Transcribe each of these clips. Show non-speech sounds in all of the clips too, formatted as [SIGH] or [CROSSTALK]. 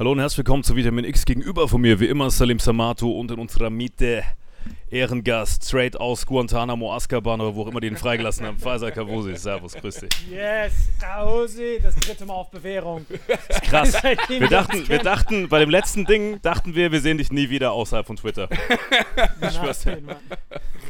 Hallo und herzlich willkommen zu Vitamin X gegenüber von mir, wie immer Salim Samato und in unserer Mitte Ehrengast, straight aus Guantanamo, Azkaban oder wo auch immer die ihn freigelassen haben, Faisal Kavusi. Servus, grüß dich. Yes, Kausi, das dritte Mal auf Bewährung. Krass. [LAUGHS] Seitdem Wir das dachten, wir dachten, bei dem letzten Ding dachten wir, wir sehen dich nie wieder außerhalb von Twitter. Ich schwör's dir.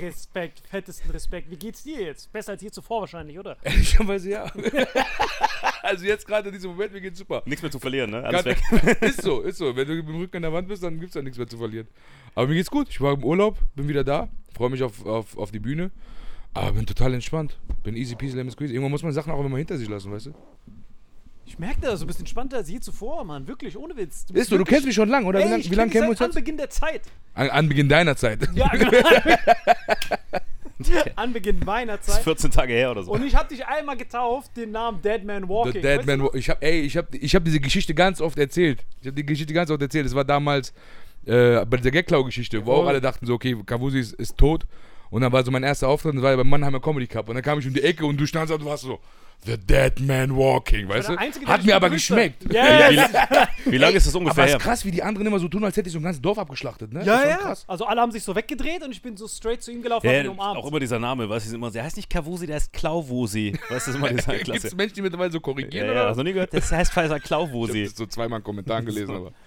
Respekt, fettesten Respekt. Wie geht's dir jetzt? Besser als je zuvor wahrscheinlich, oder? Ehrlicherweise ja. [LAUGHS] [LAUGHS] also jetzt gerade in diesem Moment, mir geht's super. Nichts mehr zu verlieren, ne? Alles weg. [LAUGHS] ist so, ist so. Wenn du mit dem Rücken an der Wand bist, dann gibt's da nichts mehr zu verlieren. Aber mir geht's gut. Ich war im Urlaub, bin wieder da, freue mich auf, auf, auf die Bühne. Aber bin total entspannt. Bin easy peasy lemon squeezy. Irgendwann muss man Sachen auch immer hinter sich lassen, weißt du? Ich merke das, du bist entspannter als je zuvor, Mann. Wirklich, ohne Witz. Du bist Ist so, du kennst mich schon lang, oder? Ey, wie lange lang kenn kennen wir uns jetzt? Anbeginn der Zeit. An, an Beginn deiner Zeit. Ja, genau. [LAUGHS] [LAUGHS] Anbeginn meiner Das ist Zeit. 14 Tage her oder so. Und ich habe dich einmal getauft, den Namen Dead Man Walking. The Dead Man. Ich hab, ey, ich hab, ich hab diese Geschichte ganz oft erzählt. Ich hab die Geschichte ganz oft erzählt. Es war damals äh, bei dieser Gagklau-Geschichte, wo auch alle dachten so, okay, Kavusi ist, ist tot. Und dann war so mein erster Auftritt, das war ja beim Mannheimer Comedy Cup. Und dann kam ich um die Ecke und du standst da und du warst so, The Dead Man Walking, weißt Der du? Einzige, Hat mir aber geschmeckt. Yes. Wie, [LAUGHS] wie lange ist das Aber ungefähr es her? ist krass, wie die anderen immer so tun, als hätte ich so ein ganzes Dorf abgeschlachtet, ne? Ja, ja. krass. Also alle haben sich so weggedreht und ich bin so straight zu ihm gelaufen Ja, und hab ihn ja, umarmt. auch immer dieser Name, weißt du, immer, der heißt nicht Kavusi, der heißt Klauwusi. Weißt du, das ist immer [LAUGHS] dieser Gibt es Klasse. Menschen, die mittlerweile so Ja, korrigieren, ja, oder? hast du nie gehört? Das heißt Faisal Ich hab das so zweimal in Kommentaren gelesen, aber. [LAUGHS]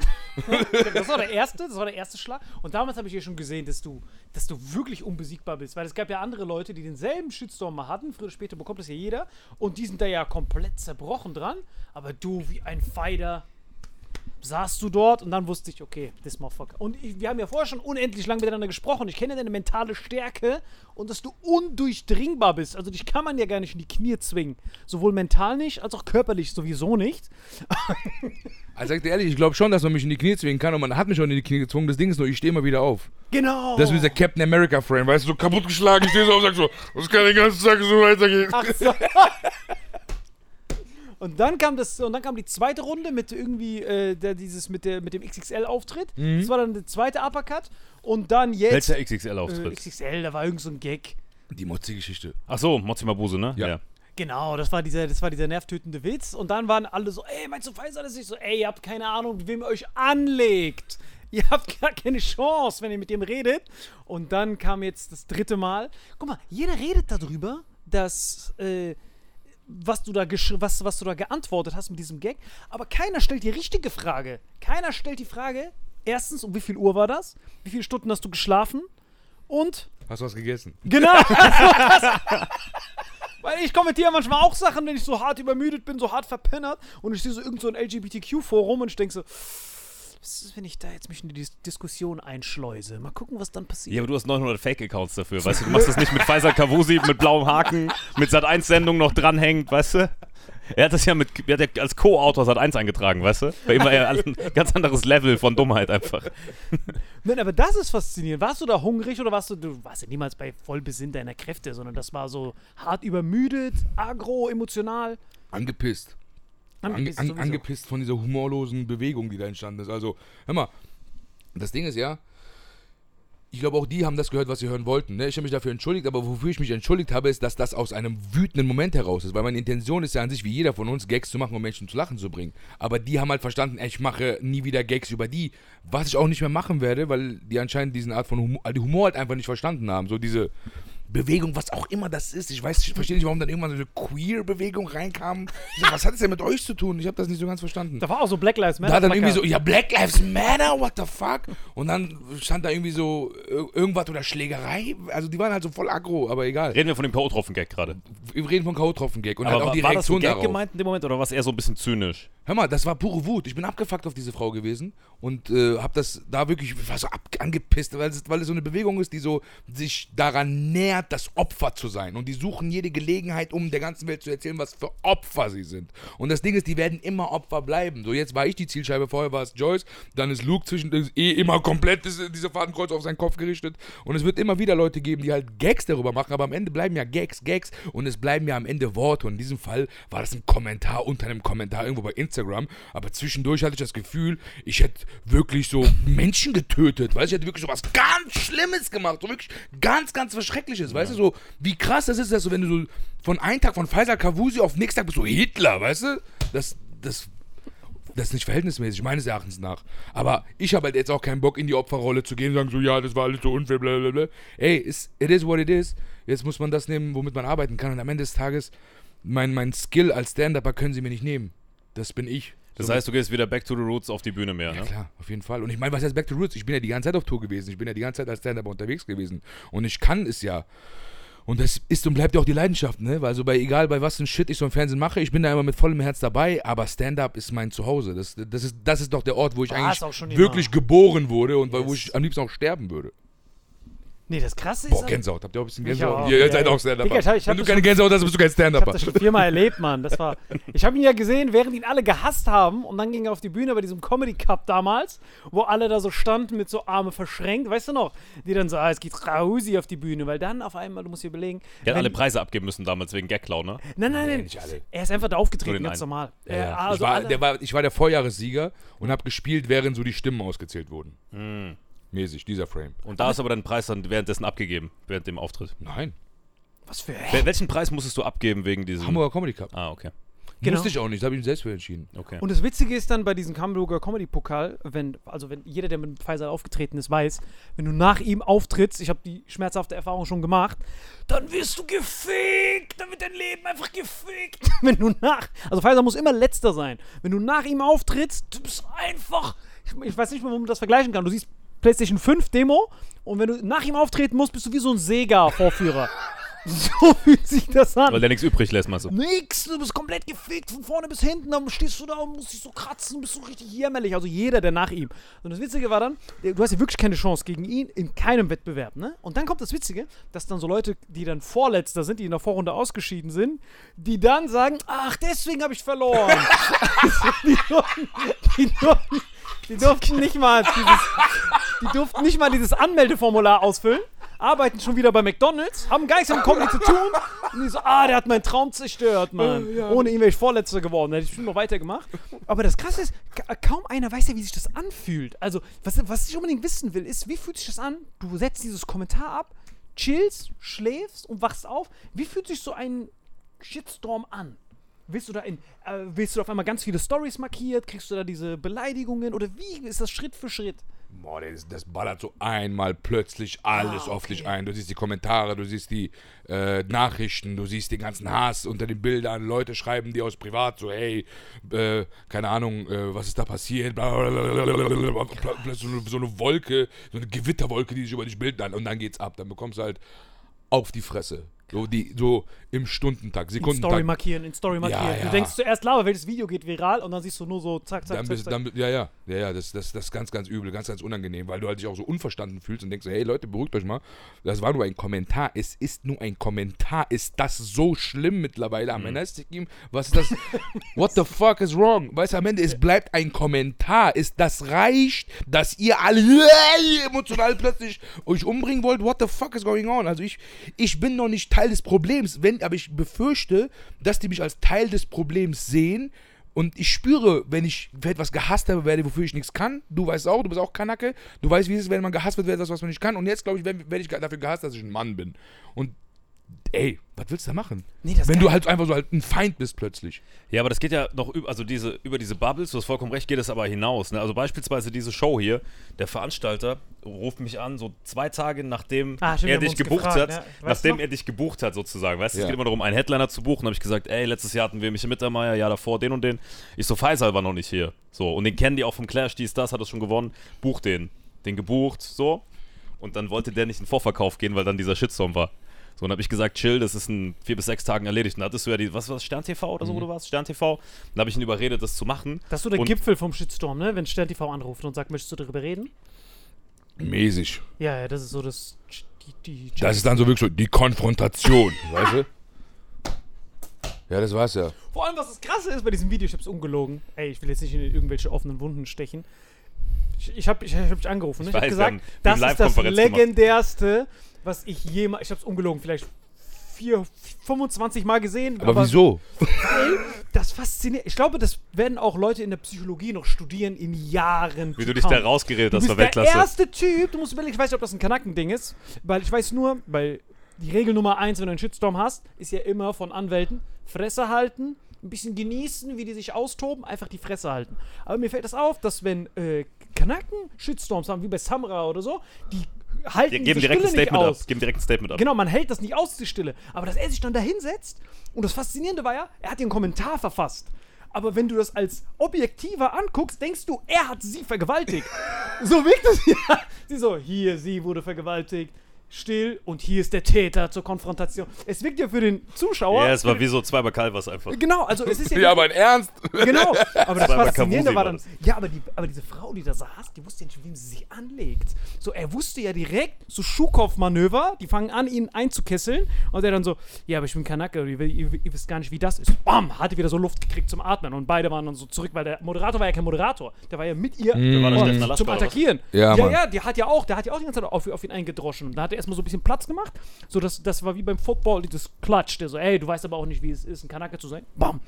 Das war der erste, das war der erste Schlag. Und damals habe ich ja schon gesehen, dass du, dass du wirklich unbesiegbar bist. Weil es gab ja andere Leute, die denselben Shitstorm mal hatten. Früher oder später bekommt das ja jeder. Und die sind da ja komplett zerbrochen dran. Aber du, wie ein Fighter, saßt du dort und dann wusste ich, okay, this motherfucker. Und ich, wir haben ja vorher schon unendlich lang miteinander gesprochen. Ich kenne deine mentale Stärke und dass du undurchdringbar bist. Also dich kann man ja gar nicht in die Knie zwingen. Sowohl mental nicht, als auch körperlich sowieso nicht. [LAUGHS] Also sag dir ehrlich, ich glaube schon, dass man mich in die Knie zwingen kann und man hat mich schon in die Knie gezwungen. Das Ding ist nur, ich stehe immer wieder auf. Genau. Das ist wie dieser Captain America Frame, weißt du, so kaputtgeschlagen, ich stehe so auf und sag so, das kann den ganzen Tag so weitergehen. Ach so. [LAUGHS] Und dann kam das, und dann kam die zweite Runde mit irgendwie äh, der, dieses mit der mit dem XXL-Auftritt. Das war dann der zweite Uppercut. Und dann jetzt. Welcher äh, XXL-Auftritt? XXL, da war irgend so ein Gag. Die Motzi-Geschichte. Ach so, Mozzi Mabuse, ne? Ja. Genau, das war dieser, das war dieser nervtötende Witz. Und dann waren alle so, ey, meinst du Pfizer das nicht so, ey, ihr habt keine Ahnung, mit wem ihr euch anlegt. [LAUGHS] Ihr habt gar keine Chance, wenn ihr mit dem redet. Und dann kam jetzt das dritte Mal. Guck mal, jeder redet darüber, dass, äh, was du da was, was du da geantwortet hast mit diesem Gag. Aber keiner stellt die richtige Frage. Keiner stellt die Frage, erstens, um wie viel Uhr war das? Wie viele Stunden hast du geschlafen? Und Hast du was gegessen? Genau. [LAUGHS] Weil ich kommentiere manchmal auch Sachen, wenn ich so hart übermüdet bin, so hart verpennert und ich sehe so irgend so ein LGBTQ-Forum und ich denke so, was ist, wenn ich da jetzt mich in die Dis Diskussion einschleuse? Mal gucken, was dann passiert. Ja, aber du hast 900 Fake-Accounts dafür, weißt du? Du machst das nicht mit Pfizer Kavusi, mit blauem Haken, mit Sat1-Sendung noch dranhängt, weißt du? Er hat das ja mit, er hat ja als Co-Autor Sat1 eingetragen, weißt du? Weil immer er ein ganz anderes Level von Dummheit einfach. Nein, aber das ist faszinierend. Warst du da hungrig oder warst du, du warst ja niemals bei Vollbesinn deiner Kräfte, sondern das war so hart übermüdet, agro, emotional. Angepisst. Ange Angepisst an, angepisst von dieser humorlosen Bewegung, die da entstanden ist. Also, hör mal, das Ding ist ja, ich glaube auch die haben das gehört, was sie hören wollten. Ne? Ich habe mich dafür entschuldigt, aber wofür ich mich entschuldigt habe, ist, dass das aus einem wütenden Moment heraus ist. Weil meine Intention ist ja an sich, wie jeder von uns, Gags zu machen, um Menschen zu lachen zu bringen. Aber die haben halt verstanden, ey, ich mache nie wieder Gags über die. Was ich auch nicht mehr machen werde, weil die anscheinend diesen Art von Humor, die Humor halt einfach nicht verstanden haben. So diese Bewegung, was auch immer das ist. Ich weiß, ich verstehe nicht, warum dann irgendwann so eine Queer-Bewegung reinkam. Ich so, was hat es denn mit euch zu tun? Ich habe das nicht so ganz verstanden. Da war auch so Black Lives Matter. Da dann irgendwie so, ja, Black Lives Matter, what the fuck? Und dann stand da irgendwie so ir- irgendwas oder Schlägerei. Also die waren halt so voll aggro, aber egal. Reden wir von dem K.O.-Tropfen-Gag gerade. Wir reden von K.O.-Tropfen-Gag und Aber halt auch die war, war das so Reaktion Gag darauf. gemeint in dem Moment oder war es eher so ein bisschen zynisch? Hör mal, das war pure Wut. Ich bin abgefuckt auf diese Frau gewesen und äh, hab das da wirklich, ich war so ab, angepisst, weil es, weil es so eine Bewegung ist, die so sich daran nähert, das Opfer zu sein. Und die suchen jede Gelegenheit, um der ganzen Welt zu erzählen, was für Opfer sie sind. Und das Ding ist, die werden immer Opfer bleiben. So, jetzt war ich die Zielscheibe, vorher war es Joyce, dann ist Luke zwischen ist eh immer komplett diese, Fadenkreuz auf seinen Kopf gerichtet. Und es wird immer wieder Leute geben, die halt Gags darüber machen, aber am Ende bleiben ja Gags, Gags und es bleiben ja am Ende Worte. Und in diesem Fall war das ein Kommentar unter einem Kommentar irgendwo bei Instagram. Aber zwischendurch hatte ich das Gefühl, ich hätte wirklich so Menschen getötet. Du, ich hätte wirklich so was ganz Schlimmes gemacht. So wirklich ganz, ganz was Schreckliches. Weißt du, so wie krass das ist, dass du, wenn du so von einem Tag von Faisal Kavusi auf nächsten Tag bist du Hitler, weißt du? Das, das das ist nicht verhältnismäßig, meines Erachtens nach. Aber ich habe halt jetzt auch keinen Bock, in die Opferrolle zu gehen und sagen so, ja, das war alles so unfair, blablabla. Ey, it is what it is. Jetzt muss man das nehmen, womit man arbeiten kann. Und am Ende des Tages, mein, mein Skill als Stand-Upper können sie mir nicht nehmen. Das bin ich. Das So- heißt, du gehst wieder back to the roots auf die Bühne mehr, ja, ne? klar, auf jeden Fall. Und ich meine, was heißt Back to Roots? Ich bin ja die ganze Zeit auf Tour gewesen. Ich bin ja die ganze Zeit als Stand-Up unterwegs gewesen. Und ich kann es ja. Und das ist und bleibt ja auch die Leidenschaft, ne? Weil so bei, egal bei was für ein Shit ich so im Fernsehen mache, ich bin da immer mit vollem Herz dabei, aber Stand-Up ist mein Zuhause. Das, das, ist, das ist doch der Ort, wo ich War es auch schon eigentlich wirklich geboren wurde und wo Yes. ich am liebsten auch sterben würde. Nee, das krasse ist. Boah, aber- Gänsehaut. Habt ihr auch ein bisschen Ich Gänsehaut? auch, ihr ja, seid ja. auch Stand-Upper. Digga, ich hab- ich hab Wenn du das keine Gänsehaut hast, bist du kein Ich habe Stand-Upper. das schon viermal erlebt, Mann. Das war. [LAUGHS] Ich habe ihn ja gesehen, während ihn alle gehasst haben. Und dann ging er auf die Bühne bei diesem Comedy Cup damals, wo alle da so standen mit so Arme verschränkt. Weißt du noch? Die dann so, ah, es geht Rausi auf die Bühne. Weil dann auf einmal, du musst dir überlegen. Der hat alle Preise abgeben müssen damals wegen Gagklau, ne? Nein, nein, nein. nicht alle. Er ist einfach da aufgetreten, ganz einen. normal. Ja, ja. also ich, war, der war, ich war der Vorjahressieger und habe gespielt, während so die Stimmen ausgezählt wurden. Hm. Mäßig, dieser Frame. Und da hast du aber deinen Preis dann währenddessen abgegeben, während dem Auftritt. Nein. Was für. Wel welchen Preis musstest du abgeben wegen diesem. Hamburger Comedy Cup. Ah, okay. Genau. Musste ich auch nicht, da habe ich mich selbst für entschieden. okay. Und das Witzige ist dann bei diesem Hamburger Comedy-Pokal, wenn, also wenn jeder, der mit Pfizer aufgetreten ist, weiß, wenn du nach ihm auftrittst, ich habe die schmerzhafte Erfahrung schon gemacht, dann wirst du gefickt, dann wird dein Leben einfach gefickt. [LAUGHS] wenn du nach, also Pfizer muss immer letzter sein. Wenn du nach ihm auftrittst, du bist einfach, ich, ich weiß nicht mehr, wo man das vergleichen kann. Du siehst PlayStation 5 Demo und wenn du nach ihm auftreten musst, bist du wie so ein Sega-Vorführer. [LAUGHS] so fühlt sich das an. Weil der nichts übrig lässt, meinst du? Nix, du bist komplett gefickt von vorne bis hinten, dann stehst du da und musst dich so kratzen, bist so richtig jämmerlich. Also jeder, der nach ihm. Und das Witzige war dann, du hast ja wirklich keine Chance gegen ihn in keinem Wettbewerb, ne? Und dann kommt das Witzige, dass dann so Leute, die dann Vorletzter sind, die in der Vorrunde ausgeschieden sind, die dann sagen, ach, deswegen habe ich verloren. also, [LAUGHS] [LAUGHS] die, durften, die, durften, die durften nicht mal dieses, die durften nicht mal dieses Anmeldeformular ausfüllen. arbeiten schon wieder bei McDonalds, haben gar nichts mit Comedy zu tun. Und die so, ah, der hat meinen Traum zerstört, Mann. Ohne ihn wäre ich Vorletzter geworden. Hätte ich bestimmt noch weitergemacht. Aber das Krasse ist, ka- kaum einer weiß ja, wie sich das anfühlt. Also, was, was ich unbedingt wissen will, ist, wie fühlt sich das an? Du setzt dieses Kommentar ab, chillst, schläfst und wachst auf. Wie fühlt sich so ein Shitstorm an? Willst du da in, äh, willst du auf einmal ganz viele Stories markiert? Kriegst du da diese Beleidigungen? Oder wie ist das Schritt für Schritt? Boah, das, das ballert so einmal plötzlich alles Ah, auf dich okay. ein. Du siehst die Kommentare, du siehst die äh, Nachrichten, du siehst den ganzen Hass unter den Bildern. Leute schreiben dir aus privat so, hey, äh, keine Ahnung, äh, was ist da passiert? Plötzlich so eine, so eine Wolke, so eine Gewitterwolke, die sich über dich bildet. Und dann geht's ab. Dann bekommst du halt auf die Fresse. So, die, so im Stundentakt, In Story Sekundentakt. markieren, in Story markieren. ja. Du denkst zuerst, Lava, welches Video geht viral und dann siehst du nur so zack, zack, Dann zack, bist, zack. dann, ja, ja, ja, ja, das, das, das ist ganz, ganz übel, ganz, ganz unangenehm, weil du halt dich auch so unverstanden fühlst und denkst, hey Leute, beruhigt euch mal. Das war nur ein Kommentar. Es ist nur ein Kommentar. Ist das so schlimm mittlerweile? Am Ende ist ihm, was ist das? [LAUGHS] What the fuck is wrong? Weißt du, am Ende, es bleibt ein Kommentar. Ist das reicht, dass ihr alle [LAUGHS] emotional plötzlich euch umbringen wollt? What the fuck is going on? Also ich, ich bin noch nicht Teil des Problems, wenn, aber ich befürchte, dass die mich als Teil des Problems sehen und ich spüre, wenn ich für etwas gehasst habe, werde, wofür ich nichts kann. Du weißt auch, du bist auch Kanacke. Du weißt, wie es ist, wenn man gehasst wird, für etwas, was man nicht kann. Und jetzt, glaube ich, werde werd ich dafür gehasst, dass ich ein Mann bin. Und ey, was willst du da machen? Nee, das wenn du halt einfach so halt ein Feind bist plötzlich. Ja, aber das geht ja noch über, also diese, über diese Bubbles, du hast vollkommen recht, geht es aber hinaus. Ne? Also beispielsweise diese Show hier, der Veranstalter ruft mich an, so zwei Tage nachdem Ah, stimmt, er dich gebucht gefragt, hat, du nachdem er dich gebucht hat sozusagen, weißt du, Ja. es geht immer darum, einen Headliner zu buchen, habe ich gesagt, ey, letztes Jahr hatten wir Michael Mittermeier, ja davor den und den. Ich so, Faisal war noch nicht hier. So, und den kennen die auch vom Clash, dies, das, hat es schon gewonnen, buch den. Den gebucht, so. Und dann wollte der nicht in den Vorverkauf gehen, weil dann dieser Shitstorm war. So, und habe ich gesagt, chill, das ist in vier bis sechs Tagen erledigt. Und da hattest du ja die, was war das, Stern TV oder so, wo du warst? Stern TV. Dann habe ich ihn überredet, das zu machen. Das ist so der Und- Gipfel vom Shitstorm, ne? Wenn Stern TV anruft und sagt, möchtest du darüber reden? Mäßig. Ja, ja, das ist so das. Die, die Das ist dann so wirklich so die Konfrontation, [LAUGHS] weißt du? Ja, das war's ja. Vor allem, was das Krasse ist bei diesem Video, ich hab's ungelogen. Ey, ich will jetzt nicht in irgendwelche offenen Wunden stechen. Ich, ich hab, ich, ich hab dich angerufen. Ne? Ich, weiß, hab wir gesagt, das ist das legendärste, was ich jemals. Ich hab's ungelogen, vielleicht vier, 25 Mal gesehen. Aber, wieso? Weil das fasziniert. Ich glaube, das werden auch Leute in der Psychologie noch studieren in Jahren. Wie du dich da rausgeredet Du hast, bist war der Weltklasse. erste Typ, du musst überlegen, ich weiß nicht, ob das ein Kanackending ist, weil ich weiß nur, weil die Regel Nummer eins, wenn du einen Shitstorm hast, ist ja immer von Anwälten, Fresse halten, ein bisschen genießen, wie die sich austoben, einfach die Fresse halten. Aber mir fällt das auf, dass wenn äh, Kanaken Shitstorms haben, wie bei Samra oder so, die halten Wir geben diese direkt ein Stille nicht Statement ab. aus. Geben direkt ein Statement ab. Genau, man hält das nicht aus, die Stille. Aber dass er sich dann da hinsetzt und das Faszinierende war ja, er hat den Kommentar verfasst. Aber wenn du das als objektiver anguckst, denkst du, er hat sie vergewaltigt. [LAUGHS] so wirkt es ja. Sie so, hier, sie wurde vergewaltigt. Still und hier ist der Täter zur Konfrontation. Es wirkt ja für den Zuschauer. Ja, es war wie so zweimal Calvas einfach. Genau, also es ist ja. [LAUGHS] Ja, aber in Ernst? Genau, aber das Faszinierende war dann, ja, aber, die, aber diese Frau, die da saß, die wusste ja nicht, wem sie sich anlegt. So, er wusste ja direkt, so Schuhkopf-Manöver, die fangen an, ihn einzukesseln und er dann so, ja, aber ich bin Kanake, ihr, ihr, ihr wisst gar nicht, wie das ist. Bam, hatte wieder so Luft gekriegt zum Atmen und beide waren dann so zurück, weil der Moderator war ja kein Moderator, der war ja mit ihr der oh, zum? Attackieren. Ja, ja, ja, der hat ja auch, der hat ja auch die ganze Zeit auf, auf ihn eingedroschen. Und da hat er erstmal so ein bisschen Platz gemacht. So, das, das war wie beim Football, dieses Klatsch, der so, ey, du weißt aber auch nicht, wie es ist, ein Kanake zu sein. Bam.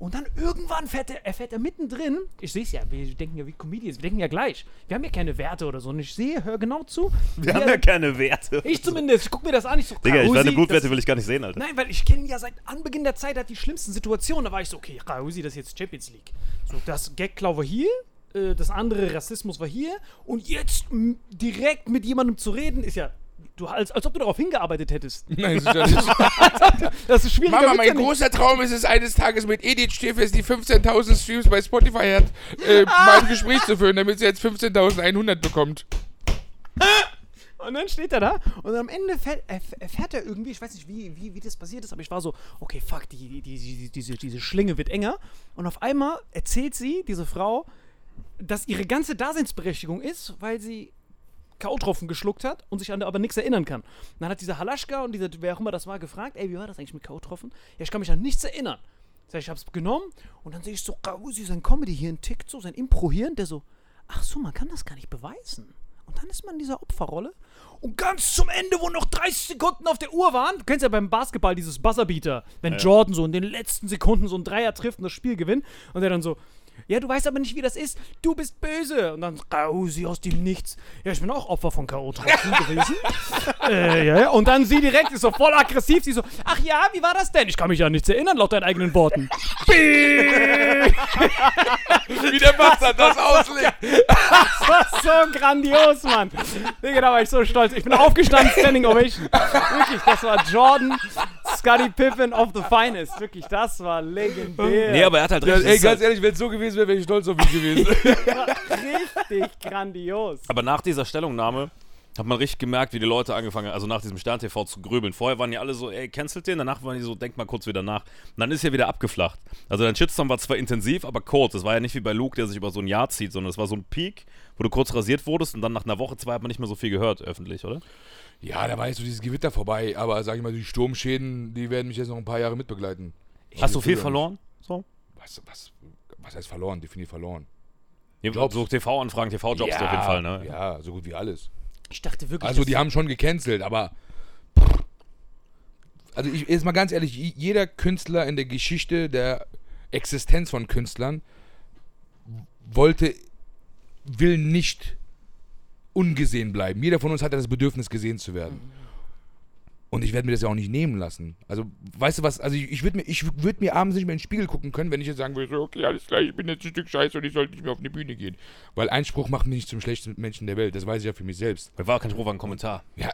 Und dann irgendwann fährt er, er fährt er mittendrin. Ich sehe es ja, wir denken ja wie Comedians, wir denken ja gleich. Wir haben ja keine Werte oder so. Und ich sehe, hör genau zu. Wir wie haben ja keine Werte. ich zumindest, ich guck mir das an, ich so, Digga, ich deine Blutwerte das- will ich gar nicht sehen, Alter. Nein, weil ich kenne ihn ja seit Anbeginn der Zeit, hat die schlimmsten Situationen. Da war ich so, okay, Rausi, das ist jetzt Champions League. So, das Gagklau war hier, äh, das andere Rassismus war hier und jetzt direkt mit jemandem zu reden, ist ja, du, als, als ob du darauf hingearbeitet hättest. [LAUGHS] Nein, sicher [LAUGHS] nicht. Das ist schwierig. Mama, mein großer Traum ist es, eines Tages mit Edith Steffes, die 15.000 Streams bei Spotify hat, äh, [LAUGHS] mal ein Gespräch zu führen, damit sie jetzt 15.100 bekommt. Und dann steht er da und am Ende fährt, erf- erfährt er irgendwie, ich weiß nicht, wie, wie, wie das passiert ist, aber ich war so, okay, fuck, die, die, die, die, diese, diese Schlinge wird enger. Und auf einmal erzählt sie, diese Frau, dass ihre ganze Daseinsberechtigung ist, weil sie K.O.-Tropfen geschluckt hat und sich an aber nichts erinnern kann. Und dann hat dieser Halaschka und dieser, wer auch immer das war, gefragt, ey, wie war das eigentlich mit K.O.-Tropfen? Ja, ich kann mich an nichts erinnern. Sag ich, ich hab's genommen und dann sehe ich so, Kausi, sein Comedy hier, ein Tick so, sein Impro hier und der so, ach so, man kann das gar nicht beweisen. Und dann ist man in dieser Opferrolle. Und ganz zum Ende, wo noch 30 Sekunden auf der Uhr waren, du kennst ja beim Basketball dieses Buzzerbeater, wenn Jordan so in den letzten Sekunden so ein Dreier trifft und das Spiel gewinnt und der dann so, ja, du weißt aber nicht, wie das ist. Du bist böse. Und dann Kausi aus dem Nichts. Ja, ich bin auch Opfer von K.O.-Tropfen [LAUGHS] gewesen. äh, ja, ja. Und dann sie direkt ist so voll aggressiv. Sie so, ach ja, wie war das denn? Ich kann mich ja nichts erinnern, laut deinen eigenen Worten. [LAUGHS] Wie der Bastard das auslegt. [LAUGHS] Das war so grandios, Mann. Digga, da war ich so stolz. Ich bin aufgestanden, Standing Ovation. Wirklich, das war Jordan, Scotty Pippen of the Finest. Wirklich, das war legendär. Nee, aber er hat halt Ja, recht. ey, ganz ehrlich, wenn es so gewesen wäre, wäre ich stolz auf mich gewesen. [LAUGHS] Richtig grandios. aber nach dieser Stellungnahme hat man richtig gemerkt, wie die Leute angefangen haben, also nach diesem Stern TV zu grübeln. Vorher waren die alle so, ey, cancelt den, danach waren die so, denk mal kurz wieder nach. Und dann ist er wieder abgeflacht. Also dein Shitstorm war zwar intensiv, aber kurz. Das war ja nicht wie bei Luke, der sich über so ein Jahr zieht, sondern es war so ein Peak, wo du kurz rasiert wurdest und dann nach einer Woche, zwei hat man nicht mehr so viel gehört, öffentlich, oder? ja, da war jetzt so dieses Gewitter vorbei. Aber sag ich mal, die Sturmschäden, die werden mich jetzt noch ein paar Jahre mitbegleiten. Hast du viel Ja. verloren? So? Was, was, was heißt verloren? Definitiv verloren. Ja, Jobs. So TV-Anfragen, TV-Jobs ja, auf jeden Fall, ne? Ja, so gut wie alles. Ich dachte wirklich, Also die haben schon gecancelt, aber also ich jetzt mal ganz ehrlich, jeder Künstler in der Geschichte der Existenz von Künstlern wollte will nicht ungesehen bleiben. Jeder von uns hat ja das Bedürfnis gesehen zu werden. Und ich werde mir das ja auch nicht nehmen lassen. Also, weißt du was, also ich, ich würde mir, ich würd mir abends nicht mehr in den Spiegel gucken können, wenn ich jetzt sagen würde, okay, alles klar, ich bin jetzt ein Stück Scheiße und ich sollte nicht mehr auf die Bühne gehen. Weil ein Spruch macht mich nicht zum schlechtesten Menschen der Welt, das weiß ich ja für mich selbst. War kein Spruch, war ein Kommentar. Ja,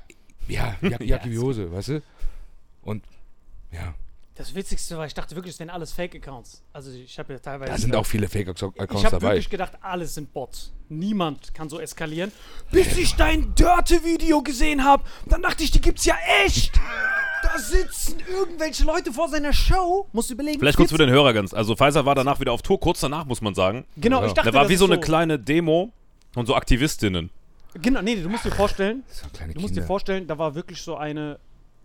ja, Jack, [LAUGHS] Jacke wie Hose, weißt du? Und ja, Das Witzigste war, ich dachte wirklich, es wären alles Fake-Accounts. Also ich habe ja teilweise. da sind auch viele Ich Fake-Accounts habe dabei. wirklich gedacht, alles sind Bots. Niemand kann so eskalieren. Bis ich dein Dörte-Video gesehen habe, dann dachte ich, die gibt's ja echt. Da sitzen irgendwelche Leute vor seiner Show. Musst du überlegen. Vielleicht kurz für 40 den Hörer ganz. Also Pfizer war danach wieder auf Tour, kurz danach muss man sagen. Genau, Ja. ich dachte, Da war das wie so eine kleine Demo und so Aktivistinnen. Genau, nee, du musst dir vorstellen, So kleine du musst dir Kinder. vorstellen, da war wirklich so eine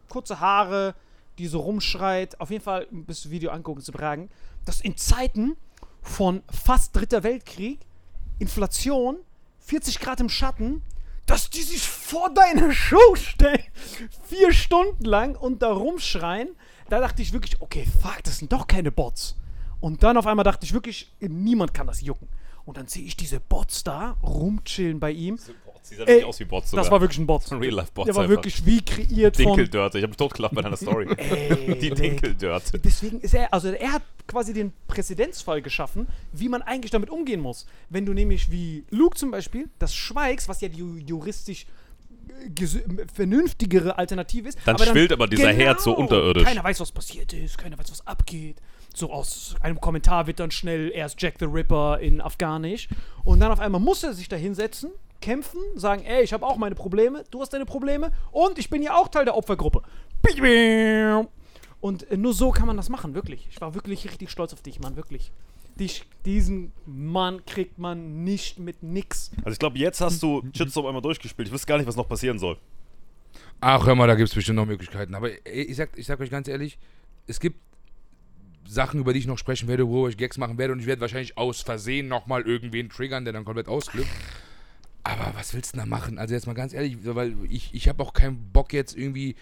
kurze Haare, die so rumschreit. Auf jeden Fall, bis Video angucken zu Bragen, dass in Zeiten von fast dritter Weltkrieg, Inflation, 40 Grad im Schatten, dass die sich vor deine Show stellen, vier Stunden lang und da rumschreien. Da dachte ich wirklich, okay, fuck, das sind doch keine Bots. Und dann auf einmal dachte ich wirklich, niemand kann das jucken. Und dann sehe ich diese Bots da rumchillen bei ihm. Sie sah wirklich aus wie Bots Das war wirklich ein Bot. [LAUGHS] Real-Life-Bots Der war einfach. wirklich wie kreiert von. Dinkeldörte. Ich habe mich totgelacht bei deiner Story. [LAUGHS] Ey, [LAUGHS] Die. Dinkeldörte. Deswegen ist er, also er hat quasi den Präzedenzfall geschaffen, wie man eigentlich damit umgehen muss. Wenn du nämlich wie Luke zum Beispiel das schweigst, was ja die ju- juristisch äh, vernünftigere Alternative ist. Dann schwillt aber dieser Herd so unterirdisch. Keiner weiß, was passiert ist, keiner weiß, was abgeht. So aus einem Kommentar wird dann schnell erst Jack the Ripper in Afghanisch. Und dann auf einmal muss er sich da hinsetzen, kämpfen, sagen, ey, ich habe auch meine Probleme, du hast deine Probleme und ich bin ja auch Teil der Opfergruppe. Und äh, nur so kann man das machen, wirklich. Ich war wirklich richtig stolz auf dich, Mann, wirklich. Dich, diesen Mann kriegt man nicht mit nix. Also ich glaube, jetzt hast du Shitstorm einmal durchgespielt. Ich wüsste gar nicht, was noch passieren soll. Ach, hör mal, da gibt es bestimmt noch Möglichkeiten. Aber ey, ich sag, ich sag euch ganz ehrlich, es gibt Sachen, über die ich noch sprechen werde, wo ich Gags machen werde und ich werde wahrscheinlich aus Versehen nochmal irgendwen triggern, der dann komplett ausflippt. Aber was willst du da machen? Also jetzt mal ganz ehrlich, weil ich, ich habe auch keinen Bock jetzt irgendwie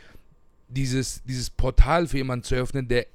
dieses, dieses Portal für jemanden zu öffnen, der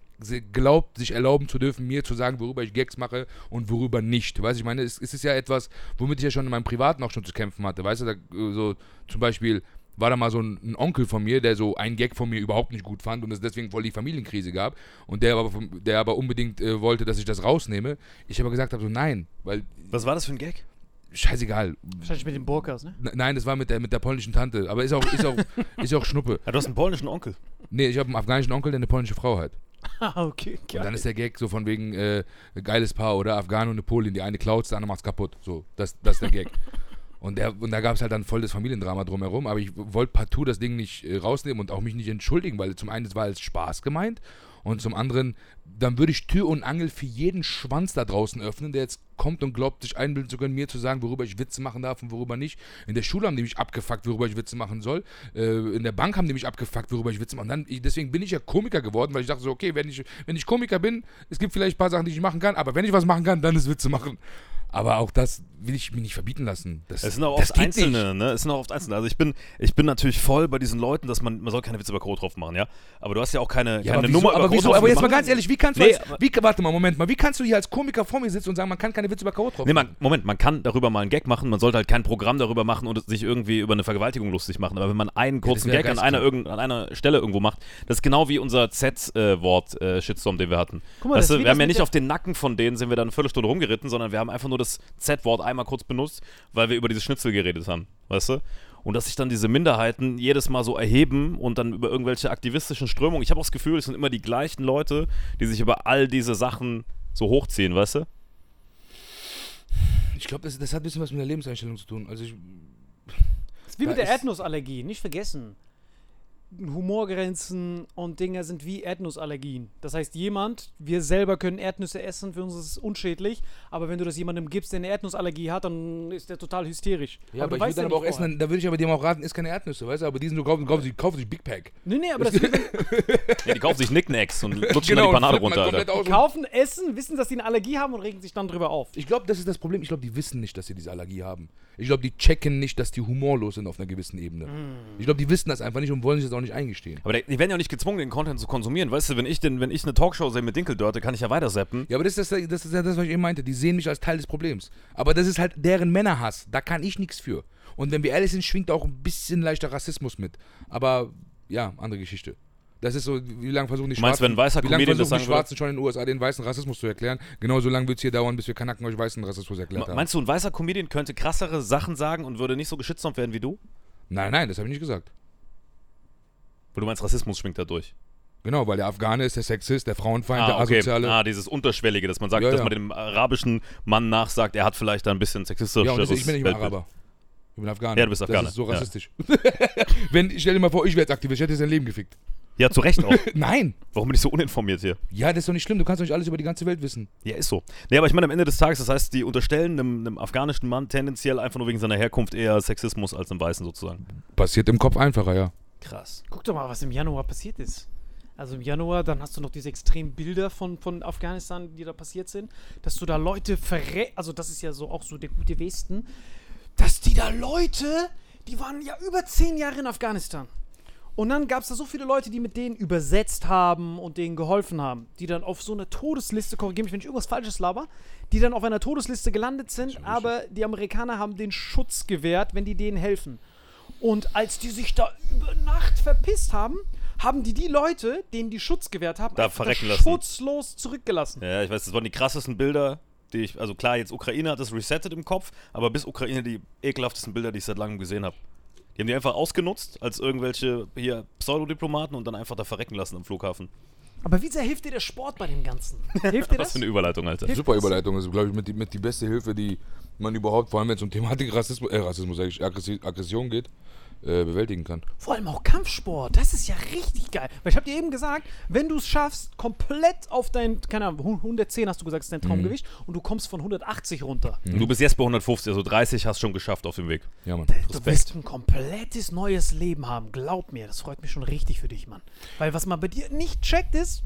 glaubt, sich erlauben zu dürfen, mir zu sagen, worüber ich Gags mache und worüber nicht. Weißt du, ich meine, es, es ist ja etwas, womit ich ja schon in meinem Privaten auch schon zu kämpfen hatte. Weißt du, da, so zum Beispiel war da mal so ein, ein Onkel von mir, der so einen Gag von mir überhaupt nicht gut fand und es deswegen voll die Familienkrise gab und der aber, der aber unbedingt äh, wollte, dass ich das rausnehme. Ich aber gesagt habe, so nein, weil Was war das für ein Gag? Scheißegal. Wahrscheinlich mit den Burkas, ne? N nein, das war mit der, mit der polnischen Tante, aber ist auch, ist auch, [LAUGHS] ist auch Schnuppe. Ja, du hast einen polnischen Onkel. Nee, ich habe einen afghanischen Onkel, der eine polnische Frau hat. [LAUGHS] Ah, okay, Und dann ist der Gag so von wegen äh, geiles Paar oder Afghanen und eine Polin, die eine klaut, der andere macht's kaputt. So, das, das ist der Gag. [LAUGHS] Und, der, und da gab es halt dann voll das Familiendrama drumherum, aber ich wollte partout das Ding nicht äh, rausnehmen und auch mich nicht entschuldigen, weil zum einen, es war als Spaß gemeint und zum anderen, dann würde ich Tür und Angel für jeden Schwanz da draußen öffnen, der jetzt kommt und glaubt, sich einbilden zu können, mir zu sagen, worüber ich Witze machen darf und worüber nicht. In der Schule haben die mich abgefuckt, worüber ich Witze machen soll. Äh, in der Bank haben die mich abgefuckt, worüber ich Witze machen. Ich, deswegen bin ich ja Komiker geworden, weil ich dachte so, okay, wenn ich, wenn ich Komiker bin, es gibt vielleicht ein paar Sachen, die ich machen kann, aber wenn ich was machen kann, dann ist Witze machen. Aber auch das will ich mir nicht verbieten lassen. Das, Es sind auch das oft Einzelne, nicht. ne? Es sind auch oft Einzelne. Also ich bin, ich bin natürlich voll bei diesen Leuten, dass man, man soll keine Witze über Kohltropf machen, ja? Aber du hast ja auch keine, Ja, keine aber wieso, Nummer aber, über wieso, aber jetzt mal ganz ehrlich, wie kannst du Nee, als, wie, warte mal, Moment mal, wie kannst du hier als Komiker vor mir sitzen und sagen, man kann keine Witze über K.O. drauf Nee, man, Moment, man kann darüber mal einen Gag machen, man sollte halt kein Programm darüber machen und sich irgendwie über eine Vergewaltigung lustig machen. Aber wenn man einen kurzen wär Gag an einer, irgend, an einer Stelle irgendwo macht, das ist genau wie unser Z-Wort äh, Shitstorm, den wir hatten. Guck mal, das wie wir haben das ja nicht auf den Nacken von denen sind wir dann eine Viertelstunde rumgeritten, sondern wir haben einfach nur das Z-Wort einmal kurz benutzt, weil wir über dieses Schnitzel geredet haben. Weißt du? Und dass sich dann diese Minderheiten jedes Mal so erheben und dann über irgendwelche aktivistischen Strömungen. Ich habe auch das Gefühl, es sind immer die gleichen Leute, die sich über all diese Sachen so hochziehen, weißt du? Ich glaube, das, das hat ein bisschen was mit der Lebenseinstellung zu tun. Also ich, Das ist wie mit der Erdnussallergie, nicht vergessen. Humorgrenzen und Dinger sind wie Erdnussallergien. Das heißt, jemand, wir selber können Erdnüsse essen, für uns ist es unschädlich, aber wenn du das jemandem gibst, der eine Erdnussallergie hat, dann ist der total hysterisch. ja, aber, du ich würde dann aber auch essen, vorher. dann, da würde ich aber dem auch raten, isst keine Erdnüsse, weißt du? Aber die sind so, kaufen, kaufen, sie, kaufen sich Big Pack. Nee, nee, aber das ist [LAUGHS] Ja, die kaufen sich Knickknacks und lutschen Genau, dann die Banane runter, und- kaufen, essen, wissen, dass sie eine Allergie haben und regen sich dann drüber auf. Ich glaube, das ist das Problem. Ich glaube, die wissen nicht, dass sie diese Allergie haben. Ich glaube, die checken nicht, dass die humorlos sind auf einer gewissen Ebene. Mm. Ich glaube, die wissen das einfach nicht und wollen sich das auch nicht eingestehen. Aber die werden ja auch nicht gezwungen, den Content zu konsumieren. Weißt du, wenn ich, den, wenn ich eine Talkshow sehe mit Dinkeldörte, kann ich ja weiter zappen. Ja, aber das ist das, das ist ja das, was ich eben meinte. Die sehen mich als Teil des Problems. Aber das ist halt deren Männerhass. Da kann ich nichts für. Und wenn wir ehrlich sind, schwingt auch ein bisschen leichter Rassismus mit. Aber ja, andere Geschichte. Das ist so, wie lange versuchen die Du meinst, Schwarzen, wenn ein weißer wie lange Comedian das versuchen die sagen? Schwarzen schon in den USA den weißen Rassismus zu erklären? Genauso lange wird es hier dauern, bis wir Kanaken euch weißen Rassismus erklärt haben. Meinst du, ein weißer Comedian könnte krassere Sachen sagen und würde nicht so geschützt werden wie du? Nein, nein, das habe ich nicht gesagt. Weil du meinst, Rassismus schwingt da durch. Genau, weil der Afghane ist der Sexist, der Frauenfeind, der Ah, okay. Asoziale. Ah, dieses Unterschwellige, dass man sagt, Ja, dass ja. man dem arabischen Mann nachsagt, er hat vielleicht da ein bisschen sexistisches Ja, und das, ich bin nicht mehr Weltbild. Araber. Ich bin Afghaner. Ja, du bist Afghaner, Das ist so rassistisch. [LAUGHS] Wenn, stell dir mal vor, ich wäre jetzt Aktivist, ich hätte sein Leben gefickt. Ja, zu Recht auch. [LAUGHS] Nein. Warum bin ich so uninformiert hier? Ja, das ist doch nicht schlimm. Du kannst doch nicht alles über die ganze Welt wissen. Ja, ist so. Nee, aber ich meine, am Ende des Tages, das heißt, die unterstellen einem, einem afghanischen Mann tendenziell einfach nur wegen seiner Herkunft eher Sexismus als einem Weißen sozusagen. Passiert im Kopf einfacher, ja. Krass. Guck doch mal, was im Januar passiert ist. Also im Januar, dann hast du noch diese extremen Bilder von, von Afghanistan, die da passiert sind, dass du da Leute verrä... Also das ist ja so auch so der gute Westen, dass die da Leute, die waren ja über zehn Jahre in Afghanistan. Und dann gab es da so viele Leute, die mit denen übersetzt haben und denen geholfen haben, die dann auf so einer Todesliste, korrigiere mich, wenn ich irgendwas Falsches laber, die dann auf einer Todesliste gelandet sind, aber die Amerikaner haben den Schutz gewährt, wenn die denen helfen. Und als die sich da über Nacht verpisst haben, haben die die Leute, denen die Schutz gewährt haben, Da verrecken lassen. schutzlos zurückgelassen. Ja, ich weiß, das waren die krassesten Bilder, die ich, also klar, jetzt Ukraine hat das resettet im Kopf, aber bis Ukraine die ekelhaftesten Bilder, die ich seit langem gesehen habe. Die haben die einfach ausgenutzt als irgendwelche hier Pseudodiplomaten und dann einfach da verrecken lassen am Flughafen. Aber wie sehr hilft dir der Sport bei dem Ganzen? [LAUGHS] Hilft dir Was das? für eine Überleitung, Alter. Hilft Super das? Überleitung. Das ist, glaube ich, mit die, mit die beste Hilfe, die man überhaupt, vor allem wenn es um Thematik Rassismus, äh, Rassismus, sag ich, Aggressi- Aggression geht, äh, bewältigen kann. Vor allem auch Kampfsport. Das ist ja richtig geil. Weil ich habe dir eben gesagt, wenn du es schaffst, komplett auf dein, keine Ahnung, 110 hast du gesagt, ist dein Traumgewicht und du kommst von 180 runter. Und du bist jetzt bei 150, also 30 hast schon geschafft auf dem Weg. Ja, Mann. Du wirst ein komplettes neues Leben haben. Glaub mir, das freut mich schon richtig für dich, Mann. Weil was man bei dir nicht checkt ist,